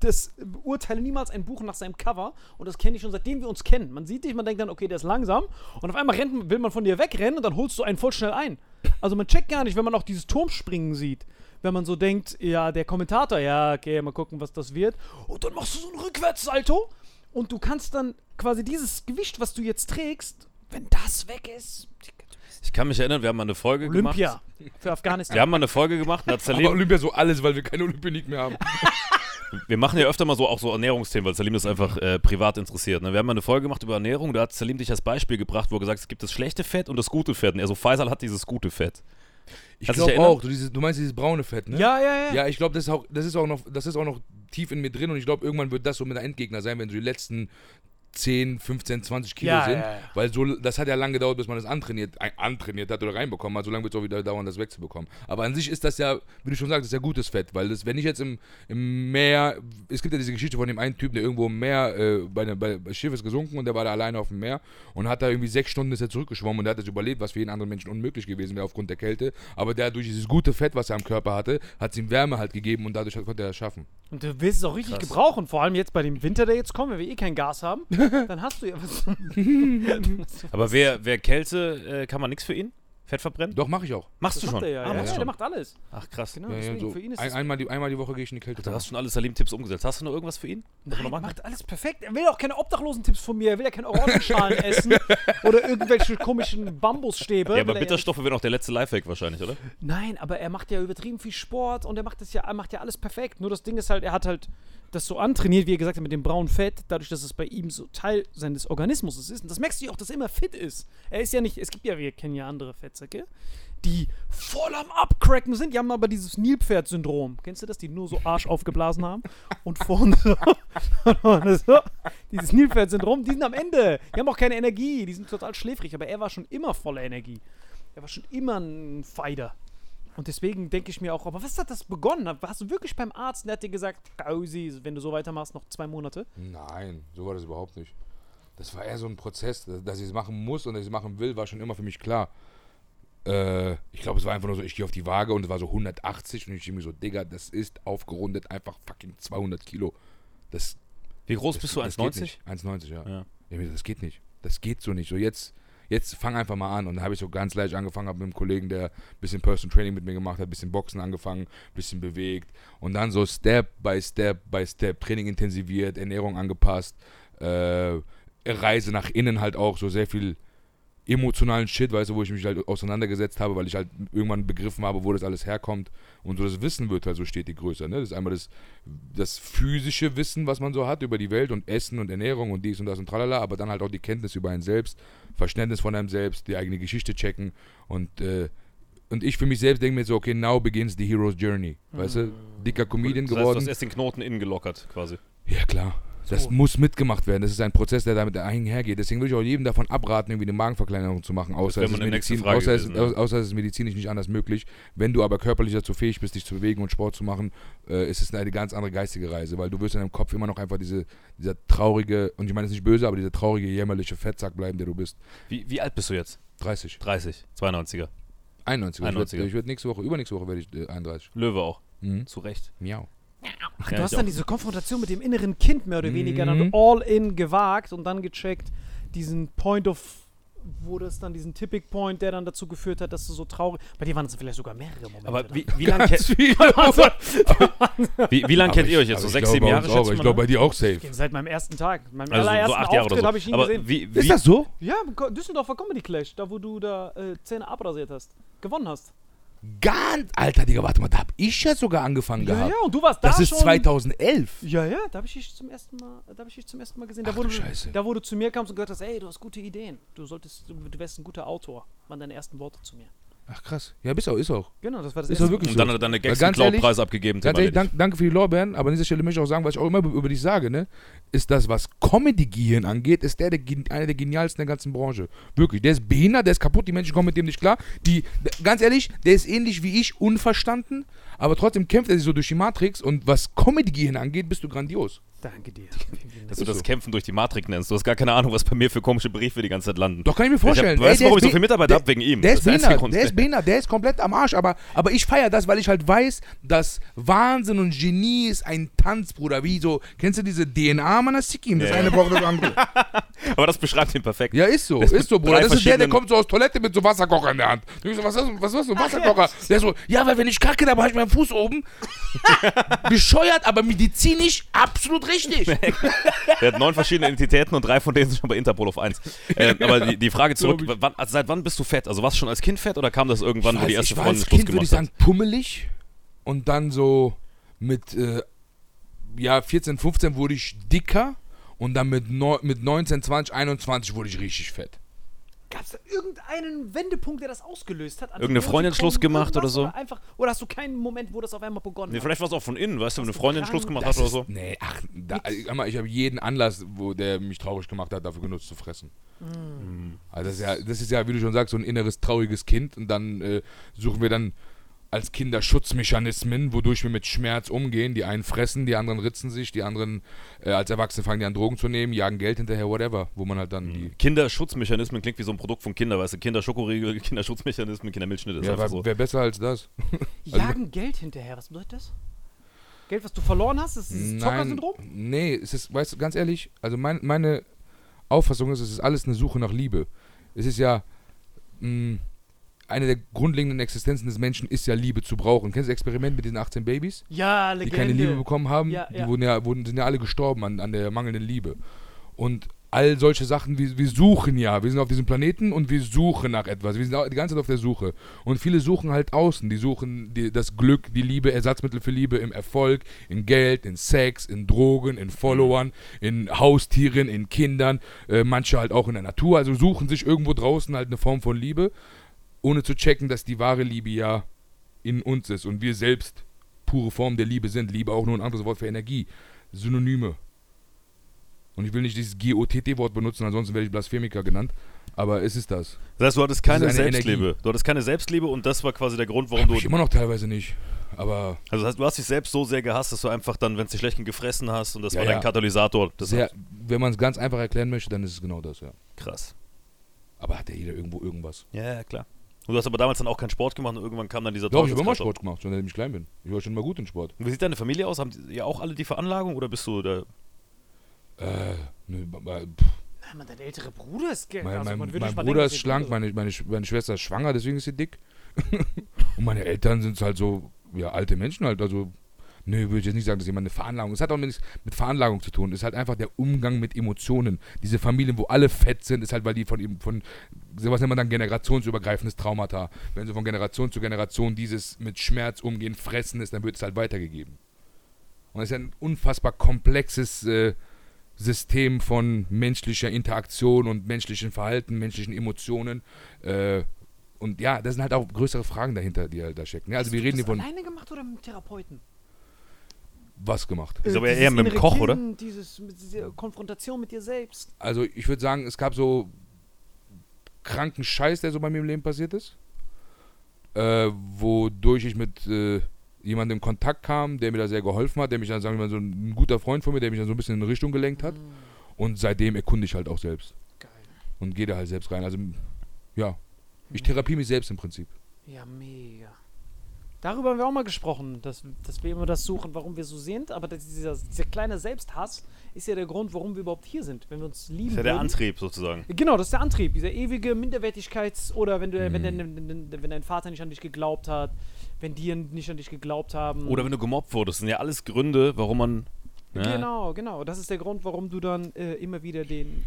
das beurteile niemals ein Buch nach seinem Cover und das kenne ich schon seitdem wir uns kennen. Man sieht dich, man denkt dann, okay, der ist langsam und auf einmal rennt, will man von dir wegrennen und dann holst du einen voll schnell ein. Also man checkt gar nicht, wenn man auch dieses Turmspringen sieht. Wenn man so denkt, ja, der Kommentator, ja, okay, mal gucken, was das wird. Und dann machst du so ein Rückwärtssalto und du kannst dann quasi dieses Gewicht, was du jetzt trägst, wenn das weg ist, Ich kann mich erinnern, wir haben mal eine Folge Olympia gemacht. für Afghanistan. Wir haben mal eine Folge gemacht, da hat Aber Olympia so alles, weil wir keine Olympionik mehr haben. [LAUGHS] wir machen ja öfter mal so auch so Ernährungsthemen, weil Salim das einfach äh, privat interessiert. Ne? Wir haben mal eine Folge gemacht über Ernährung, da hat Salim dich als Beispiel gebracht, wo er gesagt hat, es gibt das schlechte Fett und das gute Fett. Und er so, Faisal hat dieses gute Fett. Ich du glaube auch. Du, dieses, du meinst dieses braune Fett, ne? ja, ja, ja. Ja, ich glaube, das, ist auch- das, ist auch noch- das ist auch noch tief in mir drin und ich glaube, irgendwann wird das so mit der Endgegner sein, wenn so die letzten 10, 15, 20 Kilo Ja, sind. ja, ja. Weil so, das hat ja lange gedauert, bis man das antrainiert, antrainiert hat oder reinbekommen hat. So lange wird es auch wieder dauern, das wegzubekommen. Aber an sich ist das ja, wie du schon sagst, das ist ja gutes Fett. Weil das, wenn ich jetzt im, im Meer, es gibt ja diese Geschichte von dem einen Typen, der irgendwo im Meer, äh, bei, einem- bei, bei Schiff ist gesunken und der war da alleine auf dem Meer und hat da irgendwie sechs Stunden ist er zurückgeschwommen und der hat das überlebt, was für jeden anderen Menschen unmöglich gewesen wäre aufgrund der Kälte. Aber der durch dieses gute Fett, was er am Körper hatte, hat es ihm Wärme halt gegeben und dadurch konnte er das schaffen. Und du willst es auch richtig gebrauchen, vor allem jetzt bei dem Winter, der jetzt kommt, wenn wir eh kein Gas haben. [LAUGHS] dann hast du ja was. [LAUGHS] Aber wer, wer Kälte, äh, kann man nichts für ihn? Fett verbrennen? Doch, mache ich auch. Machst Das du macht schon? er ja. Ah, ja, machst ja, der macht alles. Ach, krass. Genau, Ja, so für ihn ist ein, es einmal, die, einmal die Woche gehe ich in die Kälte. Da hast du schon alle Salim-Tipps umgesetzt. Hast du noch irgendwas für ihn? Nein, machen? macht alles perfekt. Er will auch keine Obdachlosen-Tipps von mir. Er will ja keine Orangenschalen [LAUGHS] essen oder irgendwelche komischen Bambusstäbe. Ja, aber er Bitterstoffe wäre noch der letzte Lifehack wahrscheinlich, oder? Nein, aber er macht ja übertrieben viel Sport und er macht das ja, er macht ja alles perfekt. Nur das Ding ist halt, er hat halt das so antrainiert, wie er gesagt hat, mit dem braunen Fett, dadurch, dass es bei ihm so Teil seines Organismus ist. Und das merkst du ja auch, dass er immer fit ist. Er ist ja nicht, es gibt ja, wir kennen ja andere Fettsäcke, die voll am Abcracken sind. Die haben aber dieses Nilpferd-Syndrom. Kennst du das? Die nur so Arsch aufgeblasen haben und vorne [LAUGHS] so. Dieses Nilpferd-Syndrom, die sind am Ende. Die haben auch keine Energie, die sind total schläfrig. Aber er war schon immer voller Energie. Er war schon immer ein Fighter. Und deswegen denke ich mir auch, aber was hat das begonnen? Hast du wirklich beim Arzt, der hat dir gesagt, Kausi, wenn du so weitermachst, noch zwei Monate? Nein, so war das überhaupt nicht. Das war eher so ein Prozess, dass ich es machen muss und dass ich es machen will, war schon immer für mich klar. Äh, ich glaube, es war einfach nur so, ich gehe auf die Waage und es war so 180 und ich denke mir so, Digga, das ist aufgerundet einfach fucking 200 Kilo. Das, Wie groß das bist du? das geht 1,90? nicht. 1,90, ja. Ja. Ich mir, Das geht nicht. Das geht so nicht. So jetzt, jetzt fang einfach mal an. Und dann habe ich so ganz leicht angefangen, habe mit einem Kollegen, der ein bisschen Personal Training mit mir gemacht hat, ein bisschen Boxen angefangen, ein bisschen bewegt. Und dann so Step by Step by Step, Training intensiviert, Ernährung angepasst, äh, Reise nach innen halt auch, so sehr viel emotionalen Shit, weißt du, wo ich mich halt auseinandergesetzt habe, weil ich halt irgendwann begriffen habe, wo das alles herkommt. Und so das Wissen wird halt so stetig größer. Ne? Das ist einmal das, das physische Wissen, was man so hat über die Welt und Essen und Ernährung und dies und das und tralala, aber dann halt auch die Kenntnis über einen selbst, Verständnis von einem selbst, die eigene Geschichte checken und äh, und ich für mich selbst denke mir so, okay, now begins the hero's journey. Weißt du, dicker Comedian Das heißt, du geworden. hast erst den Knoten innen gelockert, quasi. Ja, klar. Das muss mitgemacht werden. Das ist ein Prozess, der damit einhergeht. Deswegen würde ich auch jedem davon abraten, irgendwie eine Magenverkleinerung zu machen, außer, es ist, Medizin, außer, es, gewesen, ja. außer es ist medizinisch nicht anders möglich. Wenn du aber körperlich dazu fähig bist, dich zu bewegen und Sport zu machen, äh, ist es eine ganz andere geistige Reise, weil du wirst in deinem Kopf immer noch einfach diese, dieser traurige, und ich meine es nicht böse, aber dieser traurige, jämmerliche Fettsack bleiben, der du bist. Wie, wie alt bist du jetzt? 30. 30, 92er. 91. 91er. Ich werde werd nächste Woche, übernächste Woche werde ich äh, 31. Löwe auch. Mhm. Zu Recht. Miau. Ach, Ja, du hast dann auch. diese Konfrontation mit dem inneren Kind mehr oder weniger dann Mhm. all in gewagt und dann gecheckt, diesen Point of, wo das dann diesen Tipping Point, der dann dazu geführt hat, dass du so traurig. Bei dir waren es vielleicht sogar mehrere Momente. Aber [LAUGHS] wie, wie lange kennt, wie, wie lang kennt ihr ich- euch jetzt? So sechs, sieben Jahre, auch. Ich glaube, bei dir auch safe. Seit meinem ersten Tag, meinem Also so allerersten acht Jahre Auftritt oder habe ich so. ihn Aber gesehen. wie, wie, Ist das so? Ja, Düsseldorfer Comedy Clash, da wo du da äh, Zähne abrasiert hast. Gewonnen hast. Ganz, Alter, Digga, warte mal, da hab ich ja sogar angefangen Ja, gehabt. ja, und du warst da das ist schon. 2011. Ja, ja, da habe ich dich zum ersten Mal, da ich dich zum ersten Mal gesehen. Da Ach du, Scheiße. da wo du zu mir kamst und gesagt hast, ey, du hast gute Ideen. Du solltest, du, du wärst ein guter Autor. Waren deine ersten Worte zu mir. Ach krass. Ja, bist auch, ist auch. Genau, das war das Ist erste doch wirklich Und so. dann hat er deine Gags ganz den ehrlich- Cloud-Preis abgegeben. Ganz ehrlich, dank, danke für die Lorbeeren, aber an dieser Stelle möchte ich auch sagen, was ich auch immer über dich sage, ne, ist das, was Comedy-Gehirn angeht, ist der, der gen- einer der genialsten der ganzen Branche. Wirklich, der ist behindert, der ist kaputt, die Menschen kommen mit dem nicht klar. Die, ganz ehrlich, der ist ähnlich wie ich, unverstanden, aber trotzdem kämpft er sich so durch die Matrix und was Comedy-Gehirn angeht, bist du grandios. Danke dir. [LAUGHS] Dass du Ist das. Kämpfen durch die Matrix nennst. Du hast gar keine Ahnung, was bei mir für komische Briefe die ganze Zeit landen. Doch, kann ich mir vorstellen. Ich hab, weißt du, der warum ich ist so viel be- Mitarbeiter der- habe? Wegen ihm. Der ist, Das der behindert, Grund. der ist behindert, der ist komplett am Arsch, aber, aber ich feiere das, weil ich halt weiß, dass Wahnsinn und Genie ist ein Tanz, Bruder. Wie so, kennst du diese DNA, man, das Sikim? Das Ja, eine braucht das andere. [LAUGHS] Aber das beschreibt ihn perfekt. Ja, ist so, Das ist so, Bruder. Das ist der, der kommt so aus Toilette mit so Wasserkocher in der Hand. Ich so, was ist, was ist so ein Wasserkocher? Der so, ja, weil wenn ich kacke, dann habe ich meinen Fuß oben. [LAUGHS] Bescheuert, aber medizinisch absolut richtig. [LAUGHS] Der hat neun verschiedene Identitäten und drei von denen sind schon bei Interpol auf eins. Äh, [LAUGHS] aber die, die Frage zurück, wann, also seit wann bist du fett? Also warst du schon als Kind fett oder kam das irgendwann, wo weiß, die erste Freundin als Schluss Kind, würde ich gemacht sagen, hat? pummelig. Und dann so mit, äh, ja, 14, 15 wurde ich dicker. Und dann mit, neu- mit 19, 20, 21 wurde ich richtig fett. Gab es da irgendeinen Wendepunkt, der das ausgelöst hat? An Irgendeine Freundin Schluss gemacht oder so? einfach, oder hast du keinen Moment, wo das auf einmal begonnen Nee, hat? vielleicht war es auch von innen, weißt du, wenn eine du Freundin? Schluss gemacht hat oder so. Nee, ach, da, mal, ich habe jeden Anlass, wo der mich traurig gemacht hat, dafür genutzt zu fressen. Hm. Also das ist, ja, das ist ja, wie du schon sagst, so ein inneres trauriges Kind. Und dann äh, suchen wir dann als Kinder Schutzmechanismen, wodurch wir mit Schmerz umgehen. Die einen fressen, die anderen ritzen sich, die anderen äh, als Erwachsene fangen die an Drogen zu nehmen, jagen Geld hinterher, whatever. Wo man halt dann die... Kinderschutzmechanismen klingt wie so ein Produkt von Kinder, weißt du, Kinderschokoriegel, [LAUGHS] Kinderschutzmechanismen, Kindermilchschnitte, ist Ja, einfach wer, so. wer besser als das? Jagen Geld hinterher, was bedeutet das? Geld, was du verloren hast? Ist das dieses Nein, Zocker-Syndrom? nee, es ist, weißt du, ganz ehrlich, also mein, meine, Auffassung ist, es ist alles eine Suche nach Liebe. Es ist ja mh, eine der grundlegenden Existenzen des Menschen ist ja Liebe zu brauchen. Kennst du das Experiment mit diesen 18 Babys, Ja, die Legende. keine Liebe bekommen haben? Ja, die ja. Wurden ja, wurden, sind ja alle gestorben an, an der mangelnden Liebe. Und all solche Sachen, wir, wir suchen ja, wir sind auf diesem Planeten und wir suchen nach etwas. Wir sind die ganze Zeit auf der Suche. Und viele suchen halt außen. Die suchen die, das Glück, die Liebe, Ersatzmittel für Liebe im Erfolg, in Geld, in Sex, in Drogen, in Followern, in Haustieren, in Kindern. Äh, manche halt auch in der Natur. Also suchen sich irgendwo draußen halt eine Form von Liebe, ohne zu checken, dass die wahre Liebe ja in uns ist und wir selbst pure Form der Liebe sind. Liebe auch nur ein anderes Wort für Energie. Synonyme. Und ich will nicht dieses G-O-T-T-Wort benutzen, ansonsten werde ich Blasphemiker genannt. Aber es ist das. Das heißt, du hattest keine Selbstliebe. Energie. Du hattest keine Selbstliebe und das war quasi der Grund, warum du. Ich immer noch teilweise nicht. Aber Also das heißt, du hast dich selbst so sehr gehasst, dass du einfach dann, wenn es dir schlecht gefressen hast und das Ja, war ja. dein Katalysator. Das sehr, wenn man es ganz einfach erklären möchte, dann ist es genau das, ja. krass. Aber hat ja jeder irgendwo irgendwas. Ja, ja, klar. Und du hast aber damals dann auch keinen Sport gemacht und irgendwann kam dann dieser Doch, ich habe immer. Sport gemacht, schon seitdem ich klein bin. Ich war schon immer gut in Sport. Und Wie sieht deine Familie aus? Haben die ja auch alle die Veranlagung oder bist du da? Äh, ne, pff, Mann, dein älterer Bruder ist Geld. mein, also, mein, mein Bruder denken, ist schlank, meine, meine, meine Schwester ist schwanger, deswegen ist sie dick. [LAUGHS] Und meine Eltern sind halt so, ja, alte Menschen halt. Also, nö, würde ich jetzt nicht sagen, dass jemand eine Veranlagung. Es hat auch nichts mit Veranlagung zu tun. Es ist halt einfach der Umgang mit Emotionen. Diese Familien, wo alle fett sind, ist halt, weil die von ihm, von, sowas nennt man dann generationsübergreifendes Traumata. Wenn so von Generation zu Generation dieses mit Schmerz umgehen, fressen ist, dann wird es halt weitergegeben. Und es ist ja ein unfassbar komplexes äh, System von menschlicher Interaktion und menschlichen Verhalten, menschlichen Emotionen. Äh, und ja, das sind halt auch größere Fragen dahinter, die halt da stecken. Ja, also wir Hast du reden hier das von alleine gemacht oder mit Therapeuten? Was gemacht. Ist aber Äh, dieses eher mit dem Koch, oder? Kind, Dieses, mit dieser Konfrontation mit dir selbst. Also ich würde sagen, es gab so kranken Scheiß, der so bei mir im Leben passiert ist. Äh, wodurch ich mit äh, jemandem in Kontakt kam, der mir da sehr geholfen hat, der mich dann, sagen wir mal, so ein, ein guter Freund von mir, der mich dann so ein bisschen in eine Richtung gelenkt hat. Und seitdem erkunde ich halt auch selbst. Geil. Und gehe da halt selbst rein. Also ja, ich therapiere mich selbst im Prinzip. Ja, mega. Darüber haben wir auch mal gesprochen, dass, dass wir immer das suchen, warum wir so sind. Aber dieser, dieser kleine Selbsthass ist ja der Grund, warum wir überhaupt hier sind. Wenn wir uns lieben Das ist ja der würden. Antrieb sozusagen. Genau, das ist der Antrieb, dieser ewige Minderwertigkeits- oder wenn, du, wenn, Mhm. dein, wenn dein Vater nicht an dich geglaubt hat, wenn die nicht an dich geglaubt haben. Oder wenn du gemobbt wurdest. Das sind ja alles Gründe, warum man. Ja, Genau, genau. Das ist der Grund, warum du dann äh, immer wieder den.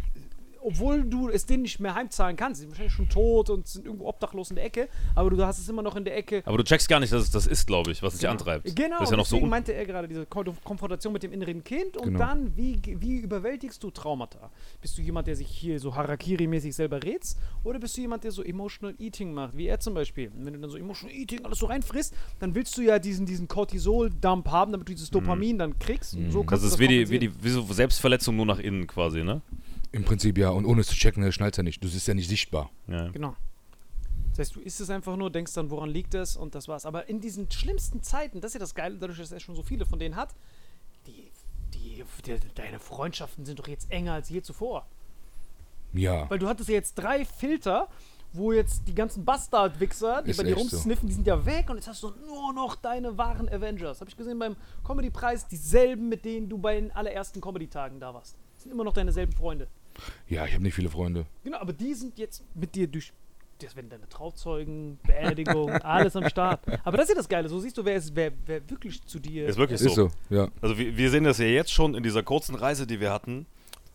Obwohl du es denen nicht mehr heimzahlen kannst, sie sind wahrscheinlich schon tot und sind irgendwo obdachlos in der Ecke, aber du hast es immer noch in der Ecke. Aber du checkst gar nicht, dass es das ist, glaube ich, was dich antreibt. Genau, Das ist ja noch so deswegen un meinte er gerade diese Kon Konfrontation mit dem inneren Kind und Genau. dann, wie, wie überwältigst du Traumata? Bist du jemand, der sich hier so Harakiri-mäßig selber rätst oder bist du jemand, der so Emotional Eating macht, wie er zum Beispiel? Wenn du dann so Emotional Eating alles so reinfrisst, dann willst du ja diesen, diesen Cortisol-Dump haben, damit du dieses Dopamin dann kriegst. Und so Das ist wie die, wie die wie so Selbstverletzung nur nach innen quasi, ne? Im Prinzip ja. Und ohne es zu checken, das schnallt ja nicht. Das ist ja nicht sichtbar. Ja. Genau. Das heißt, du isst es einfach nur, denkst dann, woran liegt es und das war's. Aber in diesen schlimmsten Zeiten, das ist ja das Geile, dadurch, dass er schon so viele von denen hat, die, die, die, deine Freundschaften sind doch jetzt enger als je zuvor. Ja. Weil du hattest ja jetzt drei Filter, wo jetzt die ganzen Bastard-Wichser, die Ist bei dir echt so. rumsniffen, die sind ja weg und jetzt hast du nur noch deine wahren Avengers. Habe ich gesehen beim Comedy-Preis, dieselben, mit denen du bei den allerersten Comedy-Tagen da warst. Das sind immer noch deine selben Freunde. Ja, ich habe nicht viele Freunde. Genau, aber die sind jetzt mit dir durch. Das werden deine Trauzeugen, Beerdigung, [LAUGHS] alles am Start. Aber das ist ja das Geile. So siehst du, wer, ist, wer, wer wirklich zu dir. Ist wirklich Ist so. so, ja. Also wir, wir sehen das ja jetzt schon in dieser kurzen Reise, die wir hatten,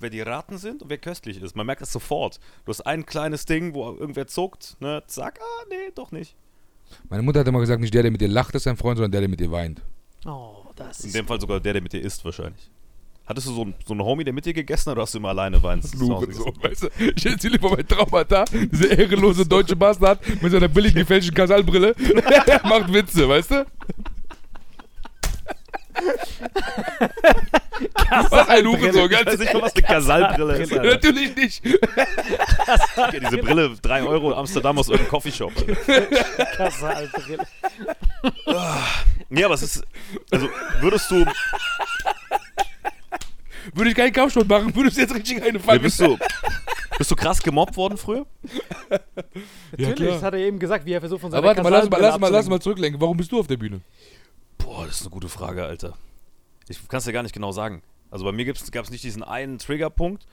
wer die Raten sind und wer köstlich ist. Man merkt das sofort. Du hast ein kleines Ding, wo irgendwer zuckt, ne, zack, ah, nee, doch nicht. Meine Mutter hat immer gesagt, nicht der, der mit dir lacht, ist dein Freund, sondern der, der mit dir weint. Oh, das In ist. dem Fall sogar der, der mit dir isst wahrscheinlich. Hattest du so, einen- so einen Homie, der mit dir gegessen hat, oder hast du immer alleine Hause so, weißt du? Ich erzähle lieber mein Traumata, dieser ehrenlose deutsche Bastard mit seiner billigen gefälschten Kasalbrille [LAUGHS] macht Witze, weißt du? Was ein Hurensohn, Ich weiß ganz nicht was eine Kasallbrille ist. Alter. Natürlich nicht. Ja, diese Brille, 3 Euro in Amsterdam aus irgendeinem Coffeeshop. Nee, aber es ist. Also, würdest du. Würde ich keinen Kampfsport machen, würdest du jetzt richtig eine Nee, fangen. bist, du bist du krass gemobbt worden früher? Natürlich, klar. das hat er eben gesagt, wie er versucht von seiner Aber warte mal, lass mal, lass mal, lass mal zurücklenken. Warum bist du auf der Bühne? Boah, das ist eine gute Frage, Alter. Ich kann es dir gar nicht genau sagen. Also bei mir gab es nicht diesen einen Triggerpunkt.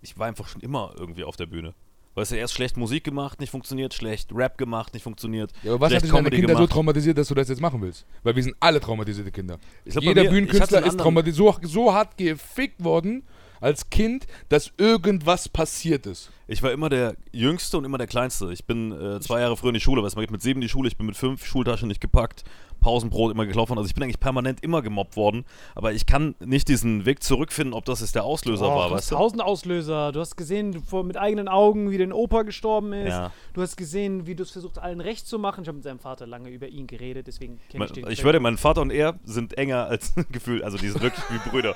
Ich war einfach schon immer irgendwie auf der Bühne. Weißt du, erst schlecht Musik gemacht, nicht funktioniert, schlecht Rap gemacht, nicht funktioniert. Ja, aber was hat dich deine Kinder so gemacht. traumatisiert, dass du das jetzt machen willst? Weil wir sind alle traumatisierte Kinder. Ich glaub, Jeder mir- Bühnenkünstler ist traumatisiert, so, so hart gefickt worden als Kind, dass irgendwas passiert ist. Ich war immer der Jüngste und immer der Kleinste. Ich bin äh, zwei Jahre früher in die Schule, weißt du, man geht mit sieben in die Schule, ich bin mit fünf Schultaschen nicht gepackt, Pausenbrot immer geklaut worden. Also ich bin eigentlich permanent immer gemobbt worden, aber ich kann nicht diesen Weg zurückfinden, ob das jetzt der Auslöser Oh, war, du hast weißt du? tausend Auslöser. Du hast gesehen du- vor- mit eigenen Augen, wie dein Opa gestorben ist. Ja. Du hast gesehen, wie du es versucht, allen recht zu machen. Ich habe mit seinem Vater lange über ihn geredet, deswegen kenne ich den. Ich würde, mein Vater und er sind enger als [LAUGHS] Gefühl, also die sind wirklich wie Brüder.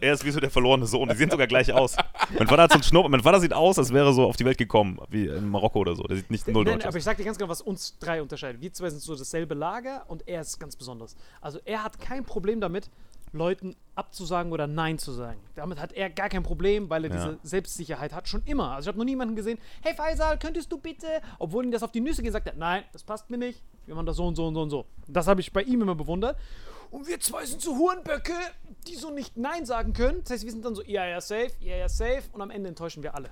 Er ist wie so der verlorene Sohn, die sehen sogar gleich aus. Mein Vater hat so einen Schnurr, mein Vater sieht aus, als wäre er so auf die Welt gekommen, wie in Marokko oder so. Der sieht nicht null Nein, aber aus. ich sag dir ganz genau, was uns drei unterscheidet. Wir zwei sind so dasselbe Lager und er ist ganz besonders. Also er hat kein Problem damit, Leuten abzusagen oder Nein zu sagen. Damit hat er gar kein Problem, weil er Ja. diese Selbstsicherheit hat, schon immer. Also ich habe noch niemanden gesehen, hey Faisal, könntest du bitte, obwohl ihm das auf die Nüsse geht, sagt er, nein, das passt mir nicht, wir machen das so und so und so und so. Das habe ich bei ihm immer bewundert. Und wir zwei sind so Hurenböcke, die so nicht Nein sagen können. Das heißt, wir sind dann so, ja, ja, safe, ja, ja, safe und am Ende enttäuschen wir alle.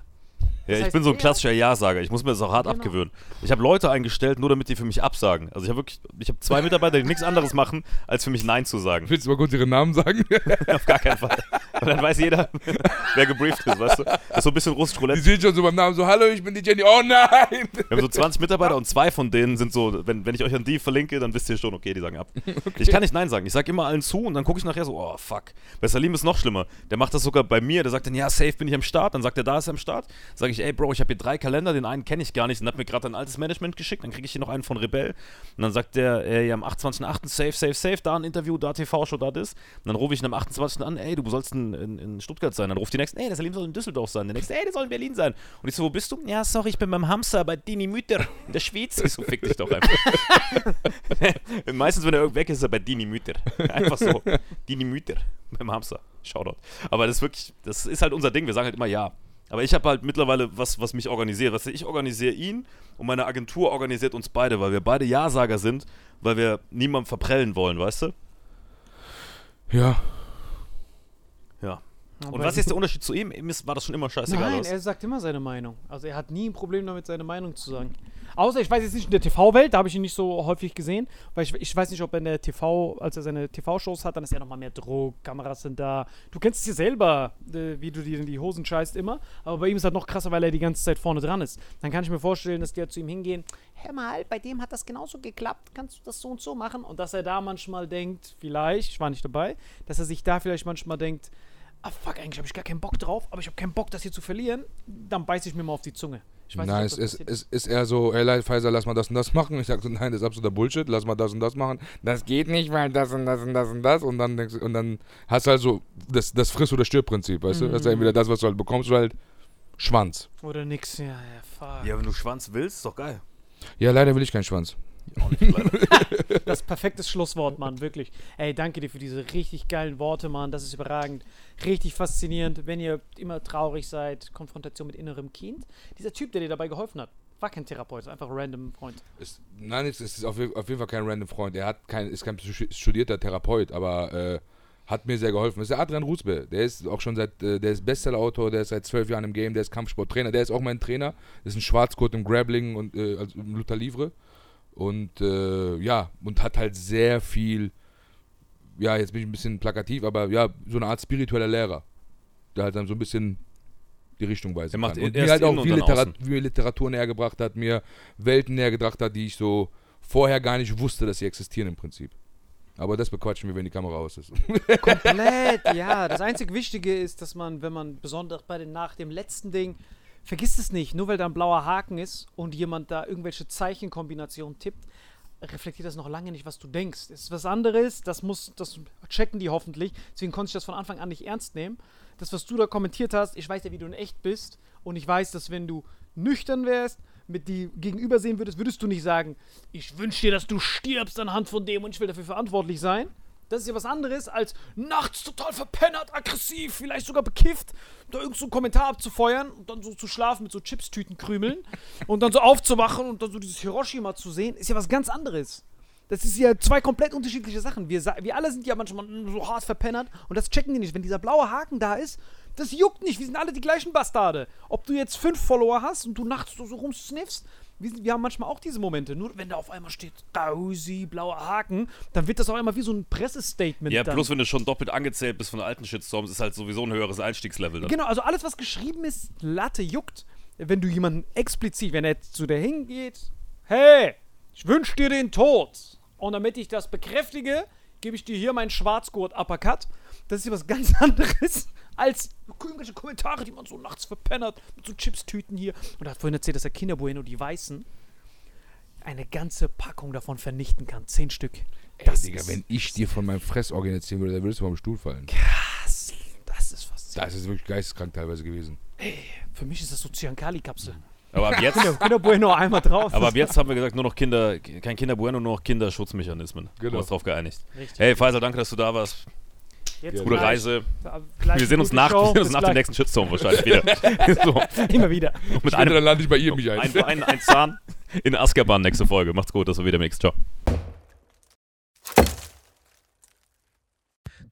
Ja, Das ich heißt, bin so ein er- klassischer Ja-Sager. Ich muss mir das auch hart Genau. abgewöhnen. Ich habe Leute eingestellt, nur damit die für mich absagen. Also ich habe wirklich, ich habe zwei Mitarbeiter, die nichts anderes machen, als für mich Nein zu sagen. Willst du mal kurz ihren Namen sagen? [LAUGHS] Auf gar keinen Fall. Und dann weiß jeder, wer gebrieft ist, weißt du? Das ist so ein bisschen russisch Die Roulette. sehen schon so beim Namen so, hallo, ich bin die Jenny. Oh nein! Wir haben so 20 Mitarbeiter und zwei von denen sind so, wenn, wenn ich euch an die verlinke, dann wisst ihr schon, okay, die sagen ab. Ich kann nicht Nein sagen. Ich sage immer allen zu und dann gucke ich nachher so, oh fuck. Bei Salim ist noch schlimmer. Der macht das sogar bei mir. Der sagt dann, ja, safe bin ich am Start. Dann sagt er, da ist er am Start. Sage ich, ey Bro, ich habe hier drei Kalender, den einen kenne ich gar nicht und hat mir gerade ein altes Management geschickt. Dann kriege ich hier noch einen von Rebell. Und dann sagt der, ey, am 28.08. safe, safe, safe, da ein Interview, da TV-Show, da das. Und dann rufe ich ihn am 28. an, ey, du sollst in, in, in Stuttgart sein. Dann ruft die nächste, ey, der Salim soll in Düsseldorf sein. Der nächste, ey, der soll in Berlin sein. Und ich so, wo bist du? Ja, sorry, ich bin beim Hamster bei Dini Mütter in der Schweiz. Ich so, fick dich doch einfach. [LAUGHS] [LAUGHS] Meistens, wenn er irgendwo weg ist, ist er bei Dini Mütter. Einfach so. Dini Mütter beim Hamster. Shoutout. Aber das ist wirklich, das ist halt unser Ding. Wir sagen halt immer ja. Aber ich habe halt mittlerweile was, was mich organisiert. Weißt du, ich organisiere ihn und meine Agentur organisiert uns beide, weil wir beide Ja-Sager sind, weil wir niemandem verprellen wollen, weißt du? Ja. Ja. Und Aber- was ist jetzt der Unterschied zu ihm? Ihm ist, war das schon immer scheißegal. Nein, was? er sagt immer seine Meinung. Also er hat nie ein Problem damit, seine Meinung zu sagen. Außer, ich weiß jetzt nicht in der TV-Welt, da habe ich ihn nicht so häufig gesehen, weil ich, ich weiß nicht, ob er in der TV, als er seine TV-Shows hat, dann ist ja nochmal mehr Druck, Kameras sind da. Du kennst es ja selber, äh, wie du dir in die Hosen scheißt immer, aber bei ihm ist halt noch krasser, weil er die ganze Zeit vorne dran ist. Dann kann ich mir vorstellen, dass die halt zu ihm hingehen, hör mal, bei dem hat das genauso geklappt, kannst du das so und so machen? Und dass er da manchmal denkt, vielleicht, ich war nicht dabei, dass er sich da vielleicht manchmal denkt, ah fuck, eigentlich habe ich gar keinen Bock drauf, aber ich habe keinen Bock, das hier zu verlieren, dann beiße ich mir mal auf die Zunge. Ich weiß nein, nicht, es ist, es ist eher so, ey, Pfizer, lass mal das und das machen. Ich sag so, nein, das ist absoluter Bullshit, lass mal das und das machen. Das geht nicht, weil das und das und das und das. Und dann, denkst, du- und dann hast du halt so das, das Friss- oder Stirb-Prinzip, weißt du? Das ist entweder das, was du halt bekommst, oder halt Schwanz. Oder nix, ja, ja, fuck. Ja, wenn du Schwanz willst, ist doch geil. Ja, leider will ich keinen Schwanz. [LAUGHS] Das perfekte Schlusswort, Mann, wirklich. Ey, danke dir für diese richtig geilen Worte, Mann. Das ist überragend. Richtig faszinierend. Wenn ihr immer traurig seid, Konfrontation mit innerem Kind. Dieser Typ, der dir dabei geholfen hat, war kein Therapeut, einfach ein random Freund. Ist, nein, es ist auf, auf jeden Fall kein random Freund. Er hat kein, ist kein studierter Therapeut, aber äh, hat mir sehr geholfen. Das ist der Adrian Rusbe. Der ist auch schon seit, äh, der ist Bestseller-Autor, der ist seit zwölf Jahren im Game, der ist Kampfsporttrainer, der ist auch mein Trainer. Das ist ein Schwarzgurt im Grappling und äh, also im Luther Livre. Und äh, ja, und hat halt sehr viel, ja, jetzt bin ich ein bisschen plakativ, aber ja, so eine Art spiritueller Lehrer. Der halt dann so ein bisschen die Richtung weisen kann. Und mir halt auch viel, Literat Literatur näher gebracht hat, mir Welten näher gebracht hat, die ich so vorher gar nicht wusste, dass sie existieren im Prinzip. Aber das bequatschen wir, wenn die Kamera aus ist. [LAUGHS] Komplett, ja. Das einzig Wichtige ist, dass man, wenn man besonders bei den nach dem letzten Ding, vergisst es nicht, nur weil da ein blauer Haken ist und jemand da irgendwelche Zeichenkombinationen tippt, reflektiert das noch lange nicht, was du denkst. Es ist was anderes, das muss, das checken die hoffentlich. Deswegen konnte ich das von Anfang an nicht ernst nehmen. Das, was du da kommentiert hast, ich weiß ja, wie du in echt bist. Und ich weiß, dass wenn du nüchtern wärst, mit die gegenüber sehen würdest, würdest du nicht sagen, ich wünsche dir, dass du stirbst anhand von dem und ich will dafür verantwortlich sein. Das ist ja was anderes, als nachts total verpennert, aggressiv, vielleicht sogar bekifft, da irgend so Kommentar abzufeuern und dann so zu schlafen mit so Chipstüten krümeln [LAUGHS] und dann so aufzuwachen und dann so dieses Hiroshima zu sehen, ist ja was ganz anderes. Das ist ja zwei komplett unterschiedliche Sachen. Wir, wir alle sind ja manchmal so hart verpennert und das checken die nicht. Wenn dieser blaue Haken da ist, das juckt nicht. Wir sind alle die gleichen Bastarde. Ob du jetzt fünf Follower hast und du nachts so, so rumsniffst, wir, sind, wir haben manchmal auch diese Momente. Nur wenn da auf einmal steht, Dausi, blauer Haken, dann wird das auch immer wie so ein Pressestatement. Ja, dann. plus wenn du schon doppelt angezählt bist von alten Shitstorms, ist halt sowieso ein höheres Einstiegslevel. Dann. Genau, also alles, was geschrieben ist, Latte juckt. Wenn du jemanden explizit, wenn er jetzt zu dir hingeht, hey, ich wünsche dir den Tod. Und damit ich das bekräftige, gebe ich dir hier meinen Schwarzgurt-Uppercut. Das ist ja was ganz [LAUGHS] anderes als irgendwelche Kommentare, die man so nachts verpennert mit so Chipstüten hier. Und er hat vorhin erzählt, dass der Kinderbueno, die Weißen, eine ganze Packung davon vernichten kann. Zehn Stück. Das Digga, wenn ich dir von meinem Fressorgan erzählen würde, dann würdest du vom Stuhl fallen. krass. Das ist faszinierend. Das ist wirklich geisteskrank teilweise gewesen. Für mich ist das so Cyankali-Kapsel. Aber ab jetzt, Kinder, Kinderbueno einmal drauf. aber ab jetzt haben wir gesagt, nur noch Kinder, kein Kinder Bueno, nur noch Kinderschutzmechanismen. Genau. Haben uns drauf geeinigt. Richtig. Hey Faisal, danke, dass du da warst. Jetzt Gute gleich- Reise. gleich Wir sehen uns nach, Show. wir sehen uns nach dem nächsten Shitstorm wahrscheinlich wieder. [LAUGHS] so, Immer wieder. mit Später einem dann lande ich bei ihr mich ein. ein, ein, ein Zahn in Azkaban nächste Folge. Macht's gut, das war wieder Mix. Ciao.